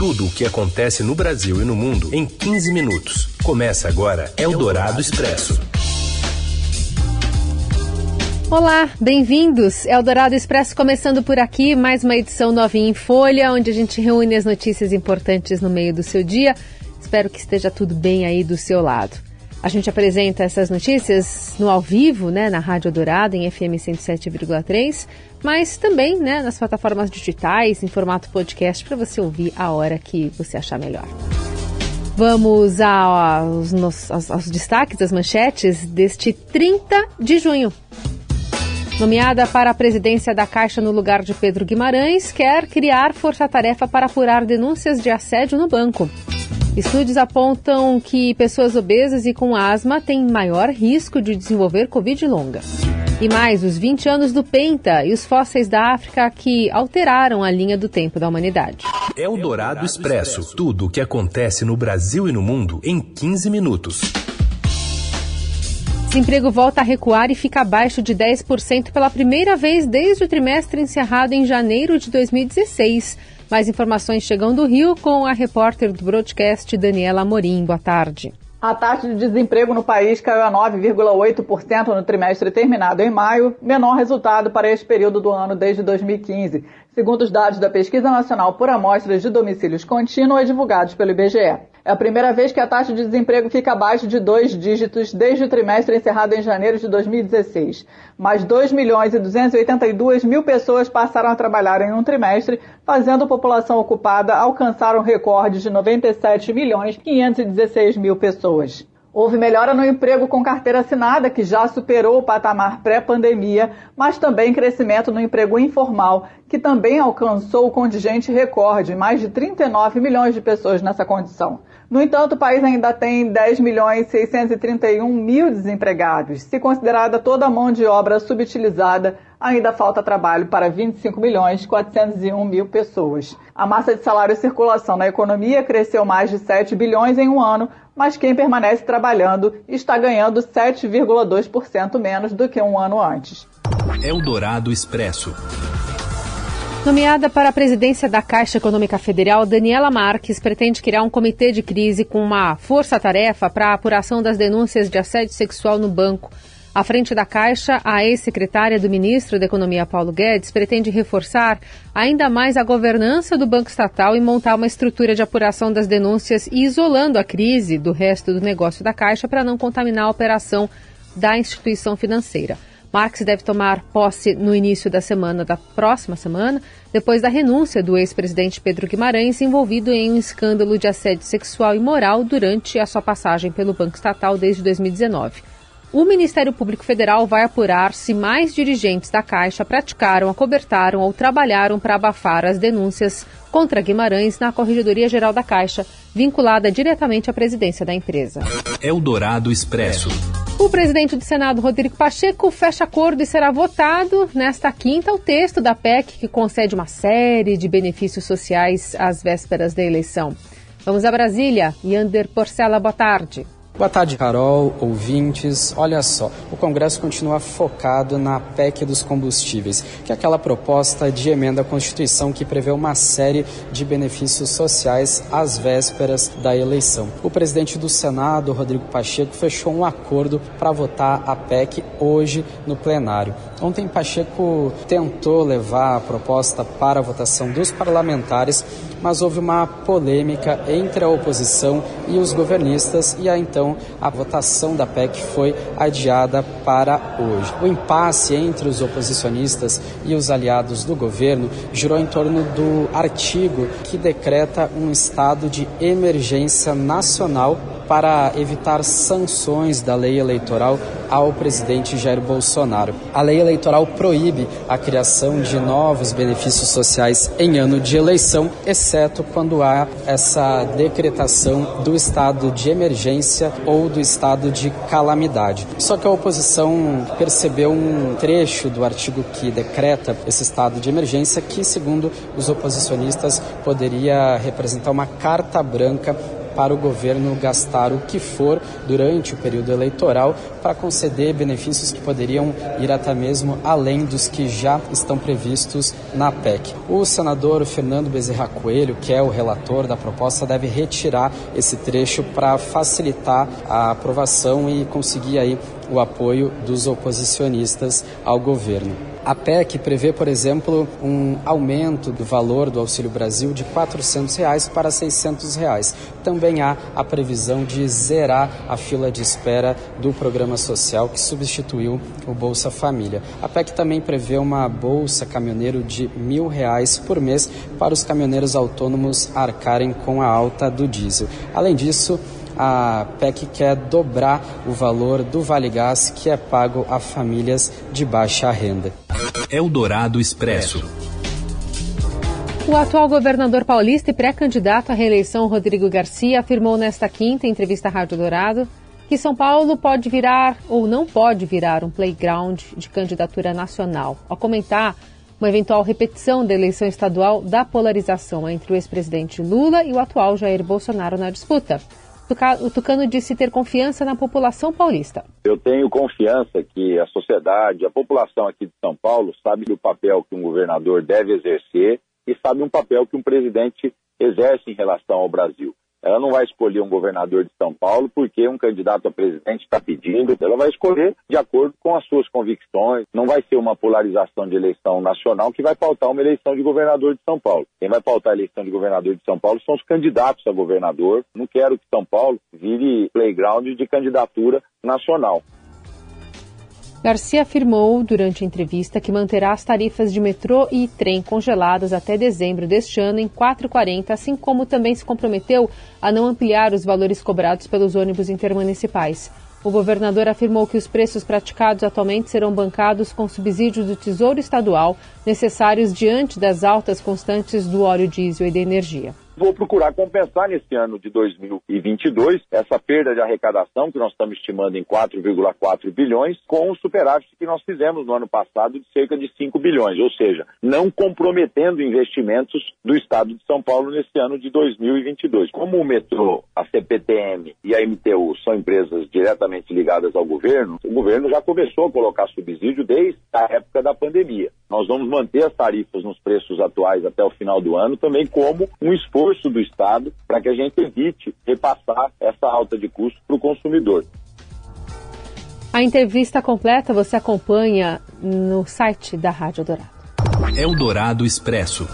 Tudo o que acontece no Brasil e no mundo em 15 minutos. Começa agora Eldorado Expresso. Olá, bem-vindos. Eldorado Expresso começando por aqui, mais uma edição novinha em folha, onde a gente reúne as notícias importantes no meio do seu dia. Espero que esteja tudo bem aí do seu lado. A gente apresenta essas notícias no ao vivo, né, na Rádio Dourado, em FM 107,3, mas também né, nas plataformas digitais, em formato podcast, para você ouvir a hora que você achar melhor. Vamos aos, aos, aos destaques, das manchetes deste 30 de junho. Nomeada para a presidência da Caixa no lugar de Pedro Guimarães, quer criar força-tarefa para apurar denúncias de assédio no banco. Estudos apontam que pessoas obesas e com asma têm maior risco de desenvolver Covid longa. E mais, os 20 anos do Penta e os fósseis da África que alteraram a linha do tempo da humanidade. É o Dourado Expresso. Tudo o que acontece no Brasil e no mundo em 15 minutos. Desemprego volta a recuar e fica abaixo de 10% pela primeira vez desde o trimestre encerrado em janeiro de 2016. Mais informações chegam do Rio com a repórter do broadcast Daniela Amorim. Boa tarde. A taxa de desemprego no país caiu a 9,8% no trimestre terminado em maio, menor resultado para este período do ano desde 2015, segundo os dados da Pesquisa Nacional por Amostras de Domicílios Contínuos divulgados pelo IBGE. É a primeira vez que a taxa de desemprego fica abaixo de dois dígitos desde o trimestre encerrado em janeiro de 2016. Mais 2 milhões e 282 mil pessoas passaram a trabalhar em um trimestre, fazendo a população ocupada alcançar um recorde de 97 milhões e 516 mil pessoas. Houve melhora no emprego com carteira assinada, que já superou o patamar pré-pandemia, mas também crescimento no emprego informal, que também alcançou o contingente recorde, mais de 39 milhões de pessoas nessa condição. No entanto, o país ainda tem 10 milhões 631 mil desempregados. Se considerada toda a mão de obra subutilizada, ainda falta trabalho para 25 milhões 401 mil pessoas. A massa de salário e circulação na economia cresceu mais de 7 bilhões em um ano, mas quem permanece trabalhando está ganhando 7,2% menos do que um ano antes. Eldorado Expresso. Nomeada para a presidência da Caixa Econômica Federal, Daniela Marques pretende criar um comitê de crise com uma força-tarefa para a apuração das denúncias de assédio sexual no banco. À frente da Caixa, a ex-secretária do ministro da Economia, Paulo Guedes, pretende reforçar ainda mais a governança do Banco Estatal e montar uma estrutura de apuração das denúncias isolando a crise do resto do negócio da Caixa para não contaminar a operação da instituição financeira. Marx deve tomar posse no início da semana da próxima semana, depois da renúncia do ex-presidente Pedro Guimarães, envolvido em um escândalo de assédio sexual e moral durante a sua passagem pelo Banco Estatal desde 2019. O Ministério Público Federal vai apurar se mais dirigentes da Caixa praticaram, acobertaram ou trabalharam para abafar as denúncias contra Guimarães na Corregedoria Geral da Caixa, vinculada diretamente à presidência da empresa. Eldorado Expresso. O presidente do Senado, Rodrigo Pacheco, fecha acordo e será votado nesta quinta o texto da PEC que concede uma série de benefícios sociais às vésperas da eleição. Vamos a Brasília. Yander Porcela, boa tarde. Boa tarde, Carol, ouvintes. Olha só, o Congresso continua focado na PEC dos combustíveis, que é aquela proposta de emenda à Constituição que prevê uma série de benefícios sociais às vésperas da eleição. O presidente do Senado, Rodrigo Pacheco, fechou um acordo para votar a PEC hoje no plenário. Ontem, Pacheco tentou levar a proposta para a votação dos parlamentares, mas houve uma polêmica entre a oposição e os governistas e a então a votação da PEC foi adiada para hoje. O impasse entre os oposicionistas e os aliados do governo girou em torno do artigo que decreta um estado de emergência nacional para evitar sanções da lei eleitoral ao presidente Jair Bolsonaro. A lei eleitoral proíbe a criação de novos benefícios sociais em ano de eleição, exceto quando há essa decretação do estado de emergência ou do estado de calamidade. Só que a oposição percebeu um trecho do artigo que decreta esse estado de emergência que, segundo os oposicionistas, poderia representar uma carta branca para o governo gastar o que for durante o período eleitoral para conceder benefícios que poderiam ir até mesmo além dos que já estão previstos na PEC. O senador Fernando Bezerra Coelho, que é o relator da proposta, deve retirar esse trecho para facilitar a aprovação e conseguir aí o apoio dos oposicionistas ao governo. A PEC prevê, por exemplo, um aumento do valor do Auxílio Brasil de 400 reais para 600 reais. Também há a previsão de zerar a fila de espera do programa social que substituiu o Bolsa Família. A PEC também prevê uma bolsa caminhoneiro de R$ mil reais por mês para os caminhoneiros autônomos arcarem com a alta do diesel. Além disso, a PEC quer dobrar o valor do Vale Gás que é pago a famílias de baixa renda. Eldorado Expresso. O atual governador paulista e pré-candidato à reeleição, Rodrigo Garcia, afirmou nesta quinta, em entrevista à Rádio Dourado, que São Paulo pode virar ou não pode virar um playground de candidatura nacional. Ao comentar uma eventual repetição da eleição estadual da polarização entre o ex-presidente Lula e o atual Jair Bolsonaro na disputa o Tucano disse ter confiança na população paulista. Eu tenho confiança que a sociedade, a população aqui de São Paulo sabe o papel que um governador deve exercer e sabe um papel que um presidente exerce em relação ao Brasil. Ela não vai escolher um governador de São Paulo porque um candidato a presidente está pedindo. Ela vai escolher de acordo com as suas convicções. Não vai ser uma polarização de eleição nacional que vai pautar uma eleição de governador de São Paulo. Quem vai pautar a eleição de governador de São Paulo são os candidatos a governador. Não quero que São Paulo vire playground de candidatura nacional. Garcia afirmou durante a entrevista que manterá as tarifas de metrô e trem congeladas até dezembro deste ano em 4,40, assim como também se comprometeu a não ampliar os valores cobrados pelos ônibus intermunicipais. O governador afirmou que os preços praticados atualmente serão bancados com subsídios do Tesouro Estadual necessários diante das altas constantes do óleo diesel e da energia vou procurar compensar nesse ano de 2022 essa perda de arrecadação que nós estamos estimando em 4,4 bilhões com o superávit que nós fizemos no ano passado de cerca de 5 bilhões, ou seja, não comprometendo investimentos do Estado de São Paulo nesse ano de 2022. Como o metrô, a CPTM e a MTU são empresas diretamente ligadas ao governo, o governo já começou a colocar subsídio desde a época da pandemia. Nós vamos manter as tarifas nos preços atuais até o final do ano, também como um esforço do Estado para que a gente evite repassar essa alta de custo para o consumidor. A entrevista completa você acompanha no site da Rádio Dourado. Eldorado Expresso.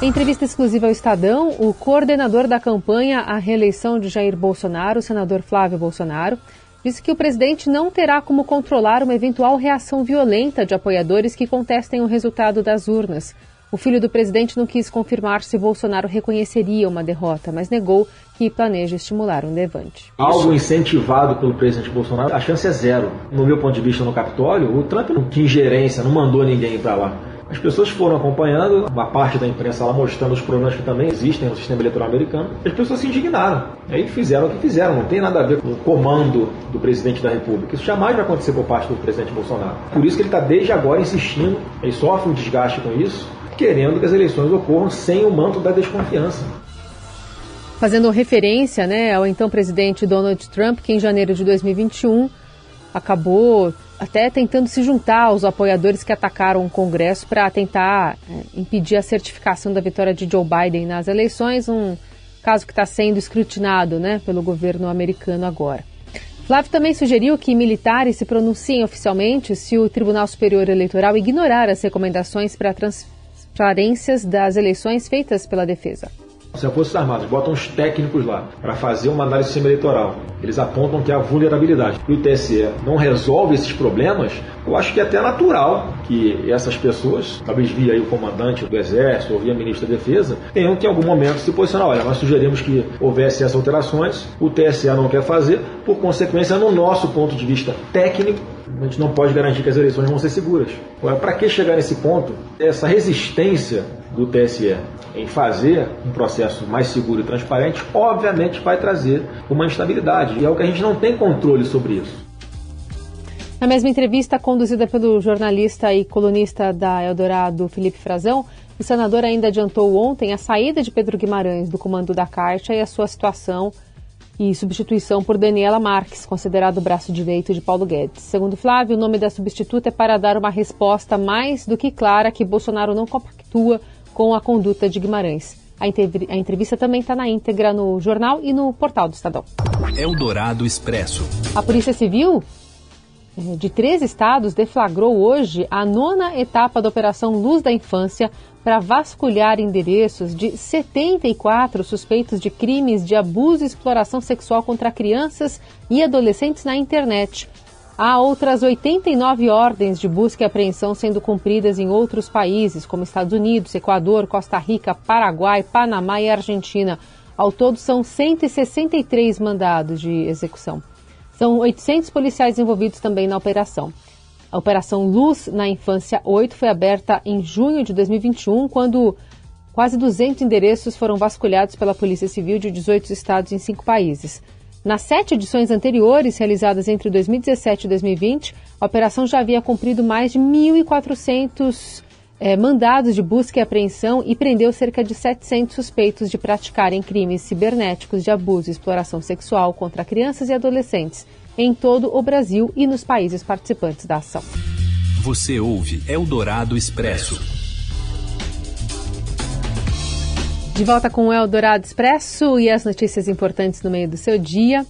Em entrevista exclusiva ao Estadão, o coordenador da campanha à reeleição de Jair Bolsonaro, o senador Flávio Bolsonaro, disse que o presidente não terá como controlar uma eventual reação violenta de apoiadores que contestem o resultado das urnas. O filho do presidente não quis confirmar se Bolsonaro reconheceria uma derrota, mas negou que planeja estimular um levante. Algo incentivado pelo presidente Bolsonaro, a chance é zero. No meu ponto de vista, no Capitólio, o Trump não tinha ingerência, não mandou ninguém para lá. As pessoas foram acompanhando, uma parte da imprensa lá mostrando os problemas que também existem no sistema eleitoral americano. As pessoas se indignaram. Aí fizeram o que fizeram, não tem nada a ver com o comando do presidente da República. Isso jamais vai acontecer por parte do presidente Bolsonaro. Por isso que ele está desde agora insistindo, ele sofre um desgaste com isso, querendo que as eleições ocorram sem o manto da desconfiança. Fazendo referência né, ao então presidente Donald Trump, que em janeiro de 2021 acabou até tentando se juntar aos apoiadores que atacaram o Congresso para tentar é, impedir a certificação da vitória de Joe Biden nas eleições, um caso que está sendo escrutinado né, pelo governo americano agora. Flávio também sugeriu que militares se pronunciem oficialmente se o Tribunal Superior Eleitoral ignorar as recomendações para transparências das eleições feitas pela defesa. Se as Forças Armadas botam os técnicos lá para fazer uma análise do sistema eleitoral, eles apontam que há vulnerabilidade e o TSE não resolve esses problemas, eu acho que é até natural que essas pessoas, talvez via o comandante do Exército ou via ministro da Defesa, tenham que em algum momento se posicionar. Olha, nós sugerimos que houvesse essas alterações, o TSE não quer fazer, por consequência, no nosso ponto de vista técnico, a gente não pode garantir que as eleições vão ser seguras. Agora, para que chegar nesse ponto? Essa resistência do TSE em fazer um processo mais seguro e transparente, obviamente vai trazer uma instabilidade. E é o que a gente não tem controle sobre isso. Na mesma entrevista conduzida pelo jornalista e colunista da Eldorado, Felipe Frazão, o senador ainda adiantou ontem a saída de Pedro Guimarães do comando da Caixa e a sua situação e substituição por Daniela Marques, considerado o braço direito de Paulo Guedes. Segundo Flávio, o nome da substituta é para dar uma resposta mais do que clara que Bolsonaro não compactua com a conduta de Guimarães. A, a entrevista também está na íntegra no jornal e no portal do Estadão. Eldorado Expresso. A Polícia Civil de três estados deflagrou hoje a nona etapa da Operação Luz da Infância para vasculhar endereços de 74 suspeitos de crimes de abuso e exploração sexual contra crianças e adolescentes na internet. Há outras 89 ordens de busca e apreensão sendo cumpridas em outros países, como Estados Unidos, Equador, Costa Rica, Paraguai, Panamá e Argentina. Ao todo, são 163 mandados de execução. São 800 policiais envolvidos também na operação. A Operação Luz na Infância 8 foi aberta em junho de 2021, quando quase 200 endereços foram vasculhados pela Polícia Civil de 18 estados em cinco países. Nas sete edições anteriores, realizadas entre 2017 e 2020, a operação já havia cumprido mais de 1.400 é, mandados de busca e apreensão e prendeu cerca de 700 suspeitos de praticarem crimes cibernéticos de abuso e exploração sexual contra crianças e adolescentes em todo o Brasil e nos países participantes da ação. Você ouve Eldorado Expresso. De volta com o Eldorado Expresso e as notícias importantes no meio do seu dia.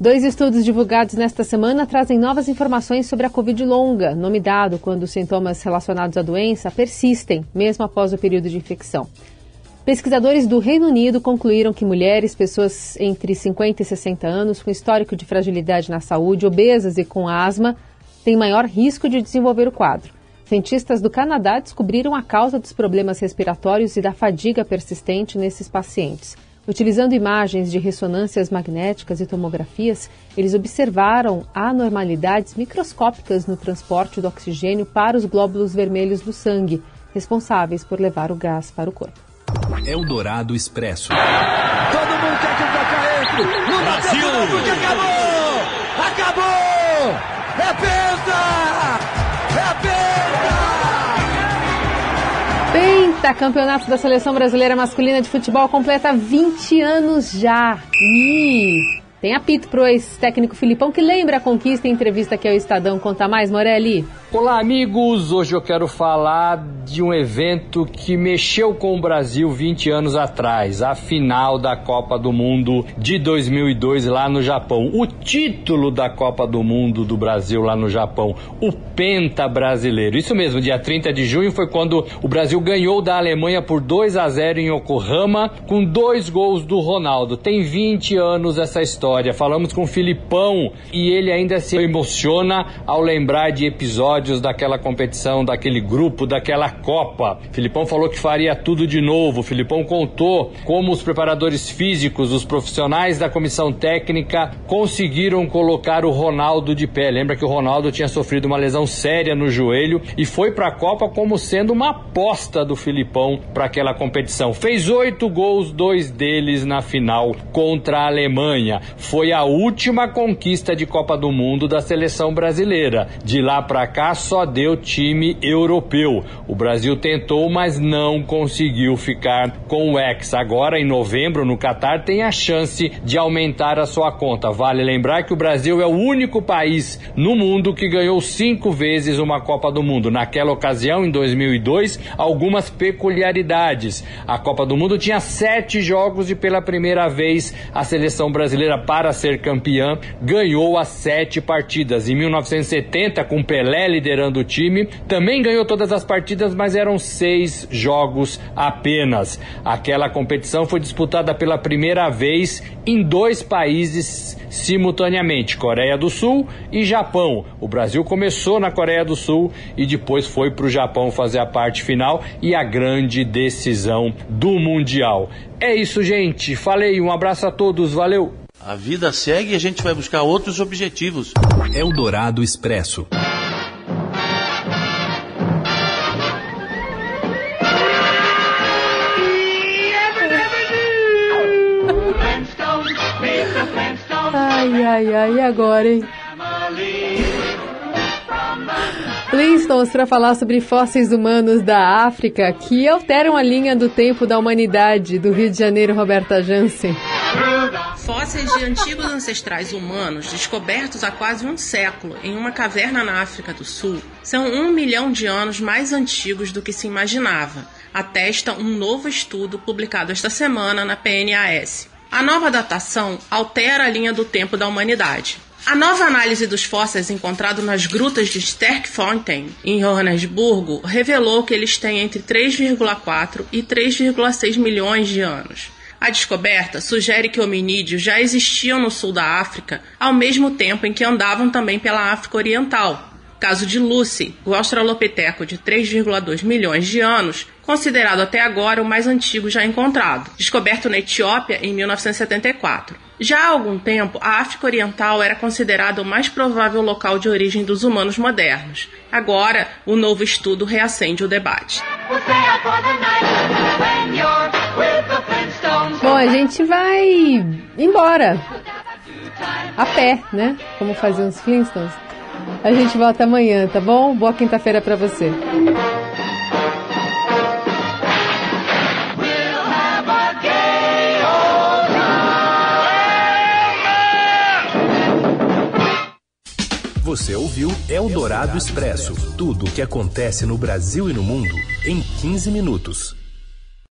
Dois estudos divulgados nesta semana trazem novas informações sobre a Covid longa, nome dado quando os sintomas relacionados à doença persistem, mesmo após o período de infecção. Pesquisadores do Reino Unido concluíram que mulheres, pessoas entre 50 e 60 anos, com histórico de fragilidade na saúde, obesas e com asma, têm maior risco de desenvolver o quadro. Cientistas do Canadá descobriram a causa dos problemas respiratórios e da fadiga persistente nesses pacientes. Utilizando imagens de ressonâncias magnéticas e tomografias, eles observaram anormalidades microscópicas no transporte do oxigênio para os glóbulos vermelhos do sangue, responsáveis por levar o gás para o corpo. Eldorado Expresso. Todo mundo quer que o Kaká entre. No Brasil! Porque acabou! Acabou! É penta! Penta, campeonato da seleção brasileira masculina de futebol completa 20 anos já. Ih, tem apito pro ex-técnico Filipão que lembra a conquista em entrevista aqui ao Estadão. Conta mais, Morelli. Olá, amigos! Hoje eu quero falar de um evento que mexeu com o Brasil 20 anos atrás, a final da Copa do Mundo de 2002 lá no Japão. O título da Copa do Mundo do Brasil lá no Japão, o Penta Brasileiro. Isso mesmo, dia 30 de junho foi quando o Brasil ganhou da Alemanha por 2 a 0 em Yokohama, com dois gols do Ronaldo. Tem 20 anos essa história. Falamos com o Filipão e ele ainda se emociona ao lembrar de episódios episódios daquela competição, daquele grupo, daquela Copa. Filipão falou que faria tudo de novo. Filipão contou como os preparadores físicos, os profissionais da comissão técnica conseguiram colocar o Ronaldo de pé. Lembra que o Ronaldo tinha sofrido uma lesão séria no joelho e foi para a Copa como sendo uma aposta do Filipão para aquela competição. Fez oito gols, dois deles na final contra a Alemanha. Foi a última conquista de Copa do Mundo da seleção brasileira. De lá para cá só deu time europeu. O Brasil tentou, mas não conseguiu ficar com o Hexa. Agora, em novembro, no Catar, tem a chance de aumentar a sua conta. Vale lembrar que o Brasil é o único país no mundo que ganhou cinco vezes uma Copa do Mundo. Naquela ocasião, em 2002, algumas peculiaridades. A Copa do Mundo tinha sete jogos e, pela primeira vez, a seleção brasileira, para ser campeã, ganhou as sete partidas. Em 1970, com Pelé liderando o time. Também ganhou todas as partidas, mas eram seis jogos apenas. Aquela competição foi disputada pela primeira vez em dois países simultaneamente, Coreia do Sul e Japão. O Brasil começou na Coreia do Sul e depois foi para o Japão fazer a parte final e a grande decisão do Mundial. É isso, gente. Falei, um abraço a todos, valeu! A vida segue e a gente vai buscar outros objetivos. Eldorado Expresso. Ai, ai, e agora, hein? Flintstones para falar sobre fósseis humanos da África que alteram a linha do tempo da humanidade, do Rio de Janeiro, Roberta Jansen. Fósseis de antigos ancestrais humanos descobertos há quase um século em uma caverna na África do Sul são um milhão de anos mais antigos do que se imaginava, atesta um novo estudo publicado esta semana na PNAS. A nova datação altera a linha do tempo da humanidade. A nova análise dos fósseis encontrados nas grutas de Sterkfontein, em Johannesburgo, revelou que eles têm entre 3,4 e 3,6 milhões de anos. A descoberta sugere que hominídeos já existiam no sul da África ao mesmo tempo em que andavam também pela África Oriental. Caso de Lucy, o australopiteco de 3,2 milhões de anos, considerado até agora o mais antigo já encontrado, descoberto na Etiópia em 1974. Já há algum tempo, a África Oriental era considerada o mais provável local de origem dos humanos modernos. Agora, o novo estudo reacende o debate. Bom, a gente vai embora. A pé, né? Como faziam os Flintstones. A gente volta amanhã, tá bom? Boa quinta-feira para você. Você ouviu Eldorado Expresso tudo o que acontece no Brasil e no mundo em 15 minutos.